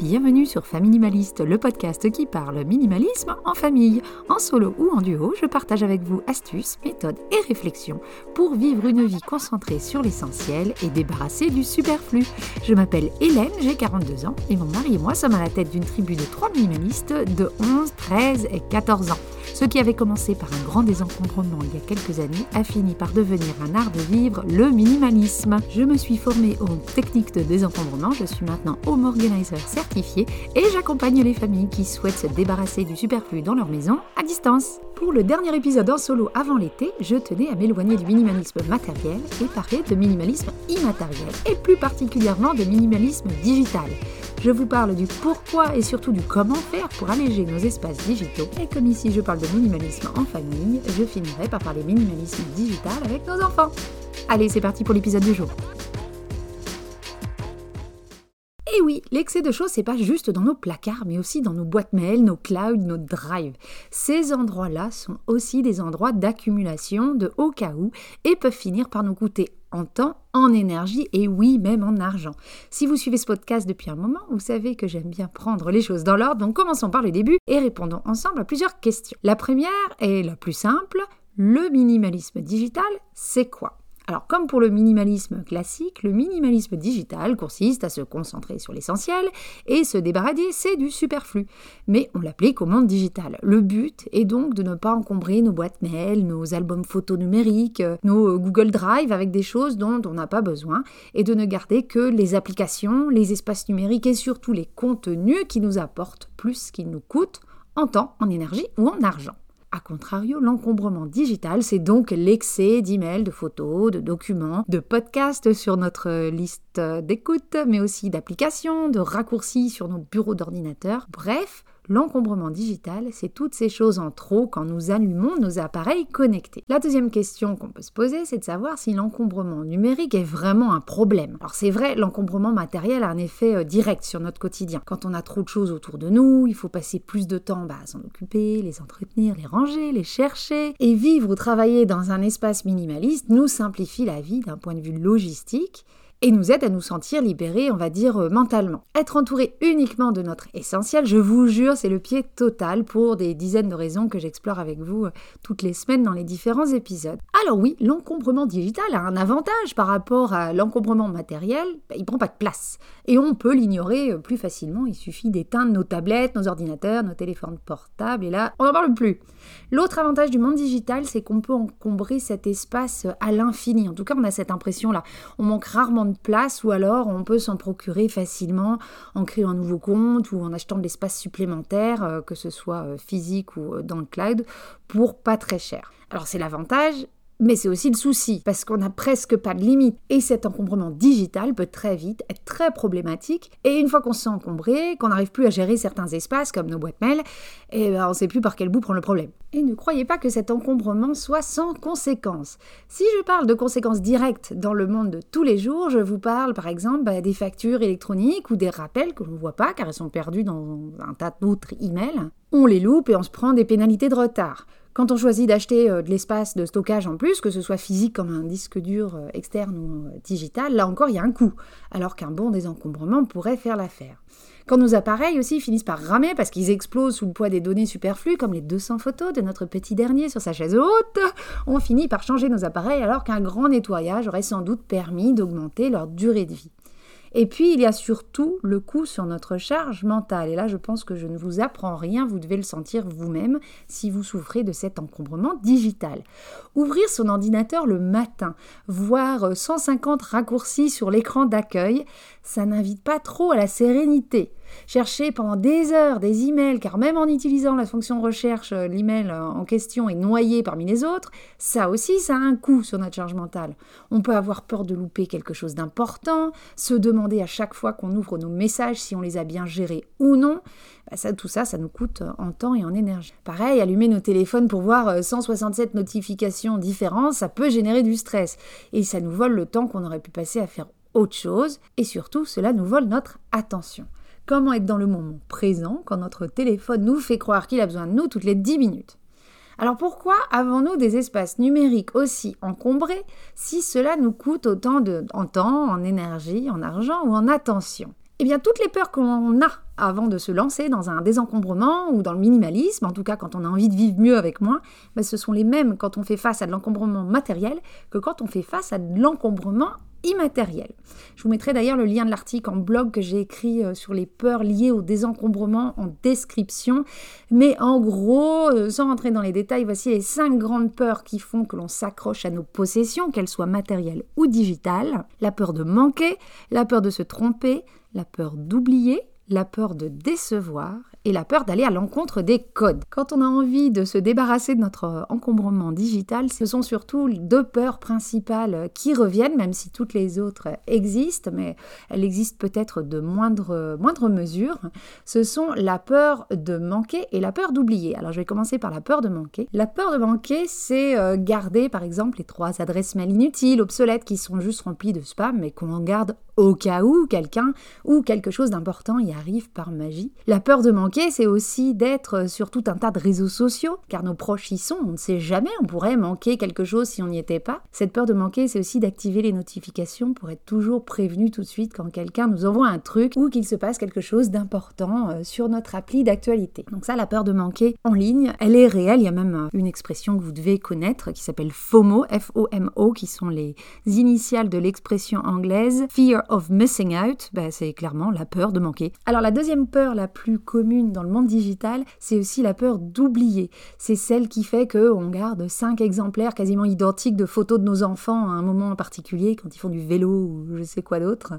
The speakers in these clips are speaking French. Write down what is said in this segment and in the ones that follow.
Bienvenue sur Familimaliste, le podcast qui parle minimalisme en famille. En solo ou en duo, je partage avec vous astuces, méthodes et réflexions pour vivre une vie concentrée sur l'essentiel et débarrassée du superflu. Je m'appelle Hélène, j'ai 42 ans et mon mari et moi sommes à la tête d'une tribu de 3 minimalistes de 11, 13 et 14 ans. Ce qui avait commencé par un grand désencombrement il y a quelques années a fini par devenir un art de vivre, le minimalisme. Je me suis formée aux techniques de désencombrement, je suis maintenant home organizer certifié et j'accompagne les familles qui souhaitent se débarrasser du superflu dans leur maison à distance. Pour le dernier épisode en solo avant l'été, je tenais à m'éloigner du minimalisme matériel et parler de minimalisme immatériel et plus particulièrement de minimalisme digital. Je vous parle du pourquoi et surtout du comment faire pour alléger nos espaces digitaux. Et comme ici je parle de minimalisme en famille, je finirai par parler minimalisme digital avec nos enfants. Allez, c'est parti pour l'épisode du jour. Et oui, l'excès de choses, c'est pas juste dans nos placards, mais aussi dans nos boîtes mail, nos clouds, nos drives. Ces endroits-là sont aussi des endroits d'accumulation de au cas où et peuvent finir par nous coûter en temps, en énergie et oui, même en argent. Si vous suivez ce podcast depuis un moment, vous savez que j'aime bien prendre les choses dans l'ordre, donc commençons par le début et répondons ensemble à plusieurs questions. La première est la plus simple, le minimalisme digital, c'est quoi? Alors comme pour le minimalisme classique, le minimalisme digital consiste à se concentrer sur l'essentiel et se débarrasser du superflu. Mais on l'applique au monde digital. Le but est donc de ne pas encombrer nos boîtes mail, nos albums photos numériques, nos Google Drive avec des choses dont on n'a pas besoin et de ne garder que les applications, les espaces numériques et surtout les contenus qui nous apportent plus qu'ils nous coûtent en temps, en énergie ou en argent. A contrario, l'encombrement digital, c'est donc l'excès d'emails, de photos, de documents, de podcasts sur notre liste d'écoute, mais aussi d'applications, de raccourcis sur nos bureaux d'ordinateur. Bref, L'encombrement digital, c'est toutes ces choses en trop quand nous allumons nos appareils connectés. La deuxième question qu'on peut se poser, c'est de savoir si l'encombrement numérique est vraiment un problème. Alors c'est vrai, l'encombrement matériel a un effet euh, direct sur notre quotidien. Quand on a trop de choses autour de nous, il faut passer plus de temps bah, à s'en occuper, les entretenir, les ranger, les chercher. Et vivre ou travailler dans un espace minimaliste nous simplifie la vie d'un point de vue logistique et nous aide à nous sentir libérés, on va dire, euh, mentalement. Être entouré uniquement de notre essentiel, je vous jure, c'est le pied total pour des dizaines de raisons que j'explore avec vous euh, toutes les semaines dans les différents épisodes. Alors oui, l'encombrement digital a un avantage par rapport à l'encombrement matériel, bah, il prend pas de place. Et on peut l'ignorer euh, plus facilement, il suffit d'éteindre nos tablettes, nos ordinateurs, nos téléphones portables, et là, on n'en parle plus. L'autre avantage du monde digital, c'est qu'on peut encombrer cet espace à l'infini. En tout cas, on a cette impression-là. On manque rarement place ou alors on peut s'en procurer facilement en créant un nouveau compte ou en achetant de l'espace supplémentaire, euh, que ce soit euh, physique ou euh, dans le cloud, pour pas très cher. Alors c'est l'avantage, mais c'est aussi le souci, parce qu'on n'a presque pas de limite. Et cet encombrement digital peut très vite être très problématique. Et une fois qu'on s'est encombré, qu'on n'arrive plus à gérer certains espaces, comme nos boîtes mail, eh ben, on ne sait plus par quel bout prendre le problème. Et ne croyez pas que cet encombrement soit sans conséquences. Si je parle de conséquences directes dans le monde de tous les jours, je vous parle par exemple bah, des factures électroniques ou des rappels que l'on ne voit pas car elles sont perdues dans un tas d'autres emails. On les loupe et on se prend des pénalités de retard. Quand on choisit d'acheter euh, de l'espace de stockage en plus, que ce soit physique comme un disque dur euh, externe ou euh, digital, là encore il y a un coût, alors qu'un bon désencombrement pourrait faire l'affaire. Quand nos appareils aussi finissent par ramer parce qu'ils explosent sous le poids des données superflues, comme les 200 photos de notre petit dernier sur sa chaise haute, on finit par changer nos appareils alors qu'un grand nettoyage aurait sans doute permis d'augmenter leur durée de vie. Et puis, il y a surtout le coût sur notre charge mentale. Et là, je pense que je ne vous apprends rien, vous devez le sentir vous-même si vous souffrez de cet encombrement digital. Ouvrir son ordinateur le matin, voir 150 raccourcis sur l'écran d'accueil, ça n'invite pas trop à la sérénité. Chercher pendant des heures des emails, car même en utilisant la fonction recherche, euh, l'email euh, en question est noyé parmi les autres, ça aussi, ça a un coût sur notre charge mentale. On peut avoir peur de louper quelque chose d'important, se demander à chaque fois qu'on ouvre nos messages si on les a bien gérés ou non. Bah, ça, tout ça, ça nous coûte euh, en temps et en énergie. Pareil, allumer nos téléphones pour voir 167 notifications différentes, ça peut générer du stress. Et ça nous vole le temps qu'on aurait pu passer à faire autre chose. Et surtout, cela nous vole notre attention. Comment être dans le moment présent quand notre téléphone nous fait croire qu'il a besoin de nous toutes les 10 minutes. Alors pourquoi avons-nous des espaces numériques aussi encombrés si cela nous coûte autant de, en temps, en énergie, en argent ou en attention? Eh bien toutes les peurs qu'on a avant de se lancer dans un désencombrement ou dans le minimalisme, en tout cas quand on a envie de vivre mieux avec moins, ben, ce sont les mêmes quand on fait face à de l'encombrement matériel que quand on fait face à de l'encombrement immatériel. Je vous mettrai d'ailleurs le lien de l'article en blog que j'ai écrit euh, sur les peurs liées au désencombrement en description. Mais en gros, euh, sans rentrer dans les détails, voici les cinq grandes peurs qui font que l'on s'accroche à nos possessions, qu'elles soient matérielles ou digitales. La peur de manquer, la peur de se tromper, la peur d'oublier, la peur de décevoir et la peur d'aller à l'encontre des codes. Quand on a envie de se débarrasser de notre encombrement digital, ce sont surtout deux peurs principales qui reviennent, même si toutes les autres existent, mais elles existent peut-être de moindre, mesure. Ce sont la peur de manquer et la peur d'oublier. Alors je vais commencer par la peur de manquer. La peur de manquer, c'est euh, garder par exemple les trois adresses mail inutiles, obsolètes, qui sont juste remplies de spam, mais qu'on en garde au cas où quelqu'un ou quelque chose d'important y arrive par magie. La peur de manquer, c'est aussi d'être sur tout un tas de réseaux sociaux, car nos proches y sont, on ne sait jamais, on pourrait manquer quelque chose si on n'y était pas. Cette peur de manquer, c'est aussi d'activer les notifications pour être toujours prévenu tout de suite quand quelqu'un nous envoie un truc ou qu'il se passe quelque chose d'important euh, sur notre appli d'actualité. Donc ça, la peur de manquer en ligne, elle est réelle, il y a même euh, une expression que vous devez connaître qui s'appelle FOMO, F-O-M-O, qui sont les initiales de l'expression anglaise Fear of missing out, bah, c'est clairement la peur de manquer. Alors la deuxième peur la plus commune dans le monde digital, c'est aussi la peur d'oublier. C'est celle qui fait qu'on garde cinq exemplaires quasiment identiques de photos de nos enfants à un moment en particulier, quand ils font du vélo ou je sais quoi d'autre,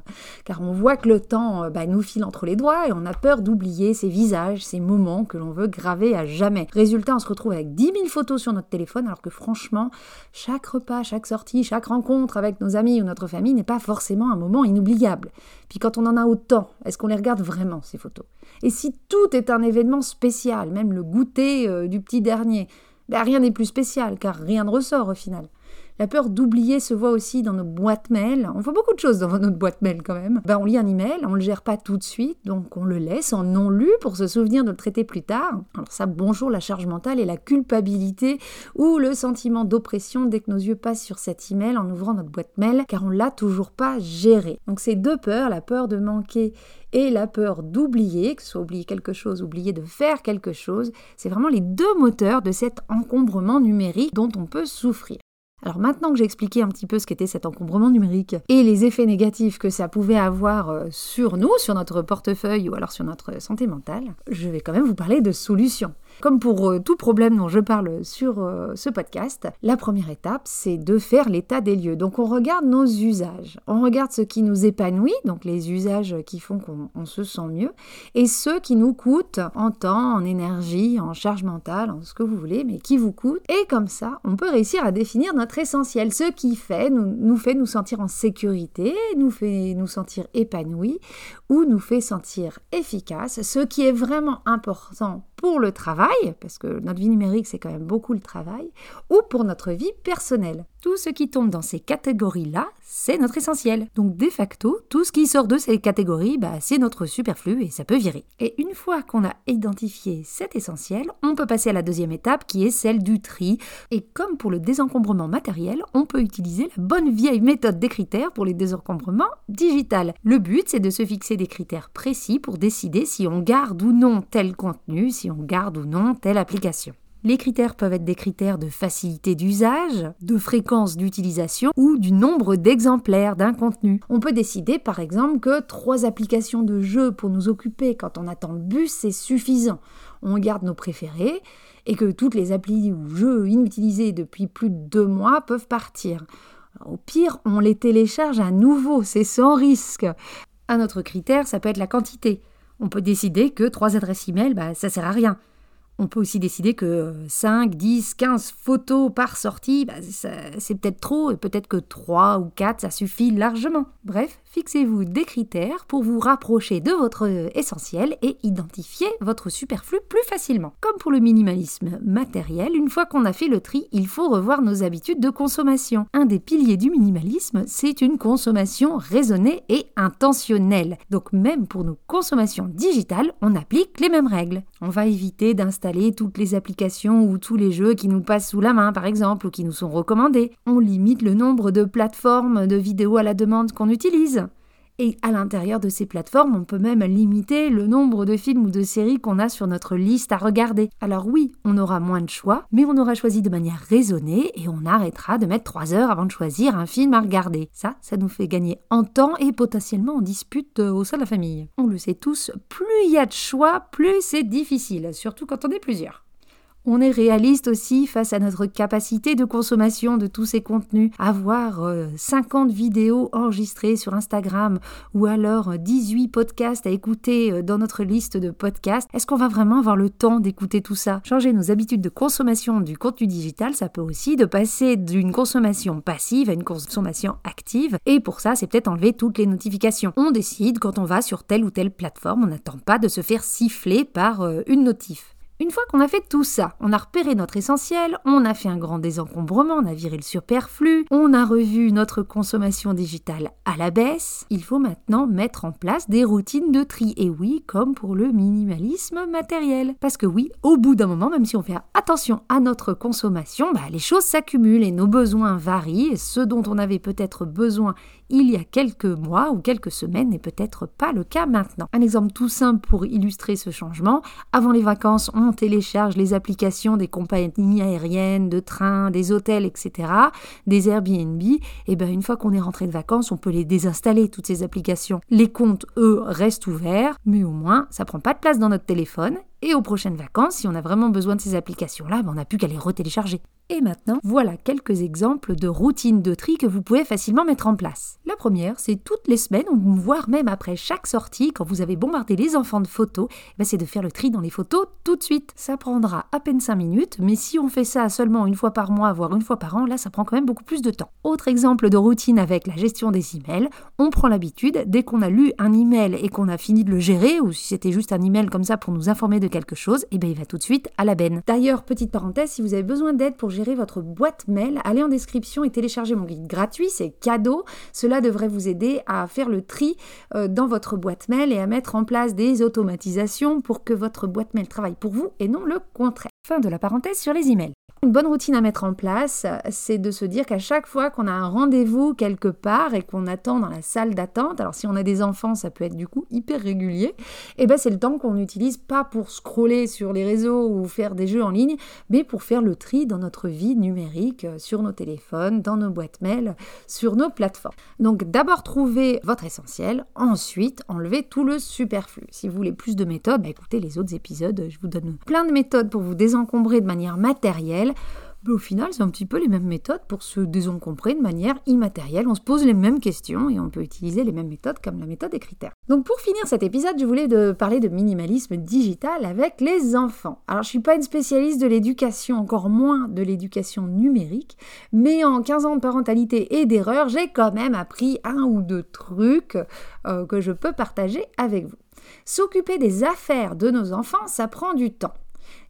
car on voit que le temps euh, bah, nous file entre les doigts et on a peur d'oublier ces visages, ces moments que l'on veut graver à jamais. Résultat, on se retrouve avec 10 000 photos sur notre téléphone, alors que franchement, chaque repas, chaque sortie, chaque rencontre avec nos amis ou notre famille n'est pas forcément un moment inoubliable puis quand on en a autant, est-ce qu'on les regarde vraiment, ces photos? Et si tout est un événement spécial, même le goûter euh, du petit dernier, ben rien n'est plus spécial, car rien ne ressort au final. La peur d'oublier se voit aussi dans nos boîtes mail. On voit beaucoup de choses dans notre boîte mail quand même. Ben, on lit un email, on le gère pas tout de suite, donc on le laisse en non lu pour se souvenir de le traiter plus tard. Alors ça, bonjour la charge mentale et la culpabilité ou le sentiment d'oppression dès que nos yeux passent sur cet email en ouvrant notre boîte mail, car on l'a toujours pas géré. Donc ces deux peurs, la peur de manquer et la peur d'oublier, que ce soit oublier quelque chose, oublier de faire quelque chose, c'est vraiment les deux moteurs de cet encombrement numérique dont on peut souffrir. Alors maintenant que j'ai expliqué un petit peu ce qu'était cet encombrement numérique et les effets négatifs que ça pouvait avoir euh, sur nous, sur notre portefeuille ou alors sur notre santé mentale, je vais quand même vous parler de solutions. Comme pour euh, tout problème dont je parle sur euh, ce podcast, la première étape, c'est de faire l'état des lieux. Donc on regarde nos usages, on regarde ce qui nous épanouit, donc les usages qui font qu'on se sent mieux, et ceux qui nous coûtent en temps, en énergie, en charge mentale, en ce que vous voulez, mais qui vous coûtent. Et comme ça, on peut réussir à définir notre essentiel, ce qui fait nous, nous fait nous sentir en sécurité, nous fait nous sentir épanouis ou nous fait sentir efficace, ce qui est vraiment important pour le travail, parce que notre vie numérique c'est quand même beaucoup le travail, ou pour notre vie personnelle. Tout ce qui tombe dans ces catégories-là, c'est notre essentiel. Donc de facto, tout ce qui sort de ces catégories, bah, c'est notre superflu et ça peut virer. Et une fois qu'on a identifié cet essentiel, on peut passer à la deuxième étape qui est celle du tri. Et comme pour le désencombrement matériel, on peut utiliser la bonne vieille méthode des critères pour les désencombrements digital. Le but, c'est de se fixer des critères précis pour décider si on garde ou non tel contenu, si on garde ou non telle application. Les critères peuvent être des critères de facilité d'usage, de fréquence d'utilisation ou du nombre d'exemplaires d'un contenu. On peut décider par exemple que trois applications de jeux pour nous occuper quand on attend le bus, c'est suffisant. On garde nos préférés et que toutes les applis ou jeux inutilisés depuis plus de deux mois peuvent partir. Au pire, on les télécharge à nouveau, c'est sans risque. Un autre critère, ça peut être la quantité. On peut décider que trois adresses e-mail, bah, ça sert à rien. On peut aussi décider que 5, 10, 15 photos par sortie, bah, c'est peut-être trop, et peut-être que 3 ou 4, ça suffit largement. Bref, fixez-vous des critères pour vous rapprocher de votre essentiel et identifier votre superflu plus facilement. Comme pour le minimalisme matériel, une fois qu'on a fait le tri, il faut revoir nos habitudes de consommation. Un des piliers du minimalisme, c'est une consommation raisonnée et intentionnelle. Donc même pour nos consommations digitales, on applique les mêmes règles. On va éviter d'installer toutes les applications ou tous les jeux qui nous passent sous la main, par exemple, ou qui nous sont recommandés. On limite le nombre de plateformes de vidéos à la demande qu'on utilise. Et à l'intérieur de ces plateformes, on peut même limiter le nombre de films ou de séries qu'on a sur notre liste à regarder. Alors oui, on aura moins de choix, mais on aura choisi de manière raisonnée et on arrêtera de mettre 3 heures avant de choisir un film à regarder. Ça, ça nous fait gagner en temps et potentiellement en dispute au sein de la famille. On le sait tous, plus il y a de choix, plus c'est difficile, surtout quand on est plusieurs. On est réaliste aussi face à notre capacité de consommation de tous ces contenus. Avoir 50 euh, vidéos enregistrées sur Instagram ou alors 18 euh, podcasts à écouter euh, dans notre liste de podcasts, est-ce qu'on va vraiment avoir le temps d'écouter tout ça? Changer nos habitudes de consommation du contenu digital, ça peut aussi de passer d'une consommation passive à une consommation active. Et pour ça, c'est peut-être enlever toutes les notifications. On décide quand on va sur telle ou telle plateforme, on n'attend pas de se faire siffler par une notif. Une fois qu'on a fait tout ça, on a repéré notre essentiel, on a fait un grand désencombrement, on a viré le superflu, on a revu notre consommation digitale à la baisse, il faut maintenant mettre en place des routines de tri. Et oui, comme pour le minimalisme matériel. Parce que oui, au bout d'un moment, même si on fait attention à notre consommation, bah, les choses s'accumulent et nos besoins varient. Et ce dont on avait peut-être besoin il y a quelques mois ou quelques semaines n'est peut-être pas le cas maintenant. Un exemple tout simple pour illustrer ce changement. Avant les vacances, on télécharge les applications des compagnies aériennes, de trains, des hôtels, etc., des Airbnb. Et bien une fois qu'on est rentré de vacances, on peut les désinstaller, toutes ces applications. Les comptes, eux, restent ouverts, mais au moins, ça prend pas de place dans notre téléphone et aux prochaines vacances, si on a vraiment besoin de ces applications-là, ben, on n'a plus qu'à les retélécharger. Et maintenant, voilà quelques exemples de routines de tri que vous pouvez facilement mettre en place. La première, c'est toutes les semaines, voire même après chaque sortie, quand vous avez bombardé les enfants de photos, ben, c'est de faire le tri dans les photos tout de suite. Ça prendra à peine 5 minutes, mais si on fait ça seulement une fois par mois, voire une fois par an, là, ça prend quand même beaucoup plus de temps. Autre exemple de routine avec la gestion des emails, on prend l'habitude, dès qu'on a lu un email et qu'on a fini de le gérer, ou si c'était juste un email comme ça pour nous informer de quelque chose, et eh bien il va tout de suite à la benne. D'ailleurs, petite parenthèse, si vous avez besoin d'aide pour gérer votre boîte mail, allez en description et téléchargez mon guide gratuit, c'est cadeau. Cela devrait vous aider à faire le tri euh, dans votre boîte mail et à mettre en place des automatisations pour que votre boîte mail travaille pour vous et non le contraire. Fin de la parenthèse sur les emails. Une bonne routine à mettre en place, c'est de se dire qu'à chaque fois qu'on a un rendez-vous quelque part et qu'on attend dans la salle d'attente, alors si on a des enfants, ça peut être du coup hyper régulier, et eh ben c'est le temps qu'on n'utilise pas pour scroller sur les réseaux ou faire des jeux en ligne, mais pour faire le tri dans notre vie numérique, euh, sur nos téléphones, dans nos boîtes mail, sur nos plateformes. Donc d'abord trouver votre essentiel, ensuite enlever tout le superflu. Si vous voulez plus de méthodes, bah, écoutez les autres épisodes, je vous donne plein de méthodes pour vous désencombrer de manière matérielle au final, c'est un petit peu les mêmes méthodes pour se désencombrer de manière immatérielle. On se pose les mêmes questions et on peut utiliser les mêmes méthodes comme la méthode des critères. Donc pour finir cet épisode, je voulais parler de minimalisme digital avec les enfants. Alors je suis pas une spécialiste de l'éducation, encore moins de l'éducation numérique, mais en 15 ans de parentalité et d'erreur, j'ai quand même appris un ou deux trucs euh, que je peux partager avec vous. S'occuper des affaires de nos enfants, ça prend du temps.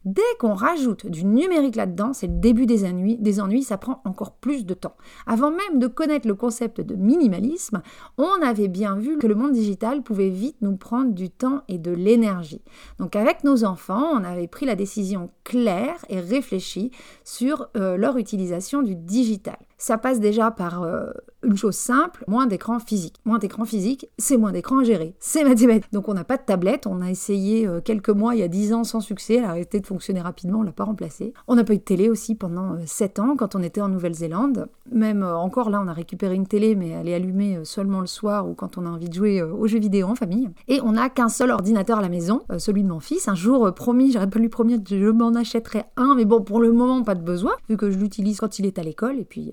Dès qu'on rajoute du numérique là-dedans, c'est le début des ennuis, ça prend encore plus de temps. Avant même de connaître le concept de minimalisme, on avait bien vu que le monde digital pouvait vite nous prendre du temps et de l'énergie. Donc avec nos enfants, on avait pris la décision claire et réfléchie sur euh, leur utilisation du digital. Ça passe déjà par euh, une chose simple, moins d'écran physique. Moins d'écran physique, c'est moins d'écran à gérer. C'est mathématique. Donc on n'a pas de tablette, on a essayé euh, quelques mois, il y a 10 ans sans succès, elle a arrêté de fonctionner rapidement, on l'a pas remplacé. On n'a pas eu de télé aussi pendant 7 ans quand on était en Nouvelle-Zélande. Même encore là, on a récupéré une télé, mais elle est allumée seulement le soir ou quand on a envie de jouer aux jeux vidéo en famille. Et on n'a qu'un seul ordinateur à la maison, celui de mon fils. Un jour promis, j'aurais pas lui promettre, je m'en achèterai un, mais bon, pour le moment, pas de besoin, vu que je l'utilise quand il est à l'école, et puis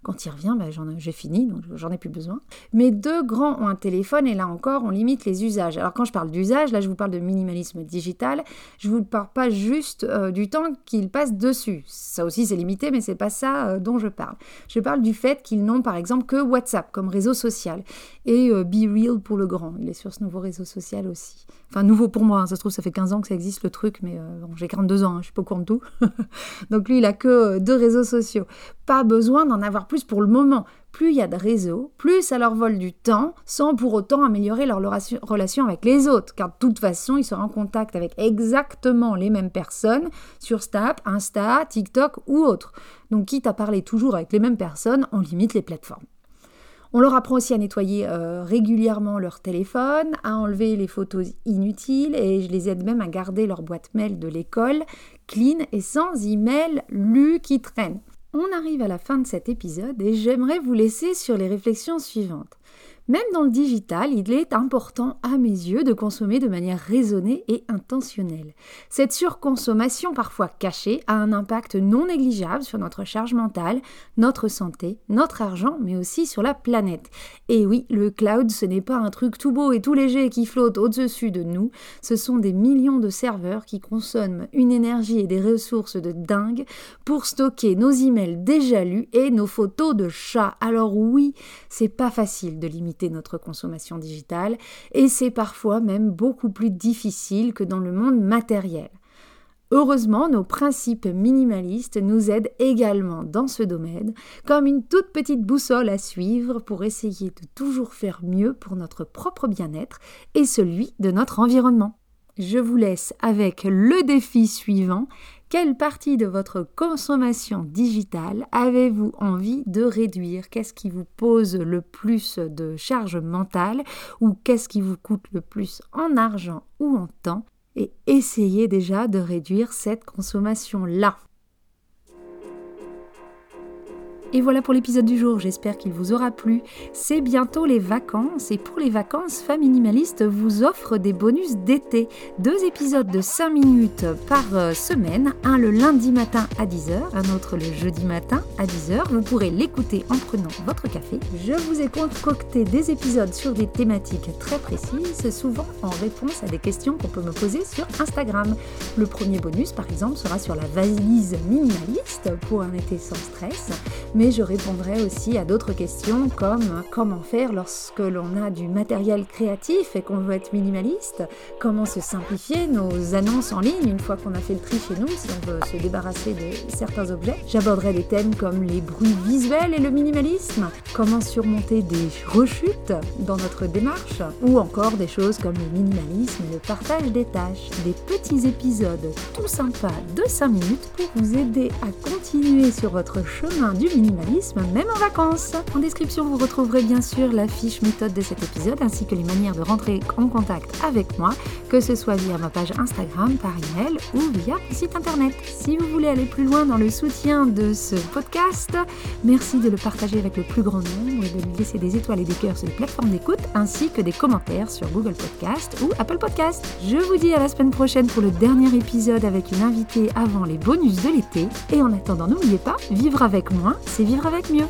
quand il revient, ben, j'ai fini, donc j'en ai plus besoin. Mes deux grands ont un téléphone, et là encore, on limite les usages. Alors quand je parle d'usage, là je vous parle de minimalisme digital, je vous parle pas juste euh, du temps qu'ils passent dessus. Ça aussi c'est limité, mais c'est pas ça euh, dont je parle. Je parle du fait qu'ils n'ont par exemple que WhatsApp comme réseau social, et Be Real pour le grand, il est sur ce nouveau réseau social aussi. Enfin, nouveau pour moi, hein. ça se trouve, ça fait 15 ans que ça existe le truc, mais euh, j'ai 42 ans, hein, je suis pas au courant de tout. Donc lui, il a que euh, deux réseaux sociaux. Pas besoin d'en avoir plus pour le moment. Plus il y a de réseaux, plus ça leur vole du temps, sans pour autant améliorer leur relation avec les autres, car de toute façon, ils seront en contact avec exactement les mêmes personnes sur Snap, Insta, TikTok ou autre. Donc quitte à parler toujours avec les mêmes personnes, on limite les plateformes. On leur apprend aussi à nettoyer euh, régulièrement leur téléphone, à enlever les photos inutiles et je les aide même à garder leur boîte mail de l'école clean et sans email lu qui traîne. On arrive à la fin de cet épisode et j'aimerais vous laisser sur les réflexions suivantes. Même dans le digital, il est important à mes yeux de consommer de manière raisonnée et intentionnelle. Cette surconsommation parfois cachée a un impact non négligeable sur notre charge mentale, notre santé, notre argent, mais aussi sur la planète. Et oui, le cloud, ce n'est pas un truc tout beau et tout léger qui flotte au-dessus de nous, ce sont des millions de serveurs qui consomment une énergie et des ressources de dingue pour stocker nos emails déjà lus et nos photos de chats. Alors oui, c'est pas facile de limiter notre consommation digitale et c'est parfois même beaucoup plus difficile que dans le monde matériel. Heureusement, nos principes minimalistes nous aident également dans ce domaine, comme une toute petite boussole à suivre pour essayer de toujours faire mieux pour notre propre bien-être et celui de notre environnement. Je vous laisse avec le défi suivant quelle partie de votre consommation digitale avez-vous envie de réduire? Qu'est-ce qui vous pose le plus de charge mentale ou qu'est-ce qui vous coûte le plus en argent ou en temps? Et essayez déjà de réduire cette consommation-là. Et voilà pour l'épisode du jour, j'espère qu'il vous aura plu. C'est bientôt les vacances et pour les vacances, Minimaliste vous offre des bonus d'été. Deux épisodes de 5 minutes par euh, semaine, un le lundi matin à 10h, un autre le jeudi matin à 10h. Vous pourrez l'écouter en prenant votre café. Je vous ai concocté des épisodes sur des thématiques très précises, souvent en réponse à des questions qu'on peut me poser sur Instagram. Le premier bonus par exemple sera sur la valise minimaliste pour un été sans stress je répondrai aussi à d'autres questions comme comment faire lorsque l'on a du matériel créatif et qu'on veut être minimaliste, comment se simplifier nos annonces en ligne une fois qu'on a fait le tri chez nous si on veut se débarrasser de certains objets? J'aborderai des thèmes comme les bruits visuels et le minimalisme, comment surmonter des rechutes dans notre démarche? Ou encore des choses comme le minimalisme et le partage des tâches, des petits épisodes tout sympas de 5 minutes pour vous aider à continuer sur votre chemin du minimalisme même en vacances. En description, vous retrouverez bien sûr la fiche méthode de cet épisode ainsi que les manières de rentrer en contact avec moi, que ce soit via ma page Instagram, par email ou via mon site internet. Si vous voulez aller plus loin dans le soutien de ce podcast, merci de le partager avec le plus grand nombre et de lui laisser des étoiles et des cœurs sur les plateformes d'écoute ainsi que des commentaires sur Google Podcast ou Apple Podcast. Je vous dis à la semaine prochaine pour le dernier épisode avec une invitée avant les bonus de l'été. Et en attendant, n'oubliez pas, vivre avec moins, c'est vivre avec mieux.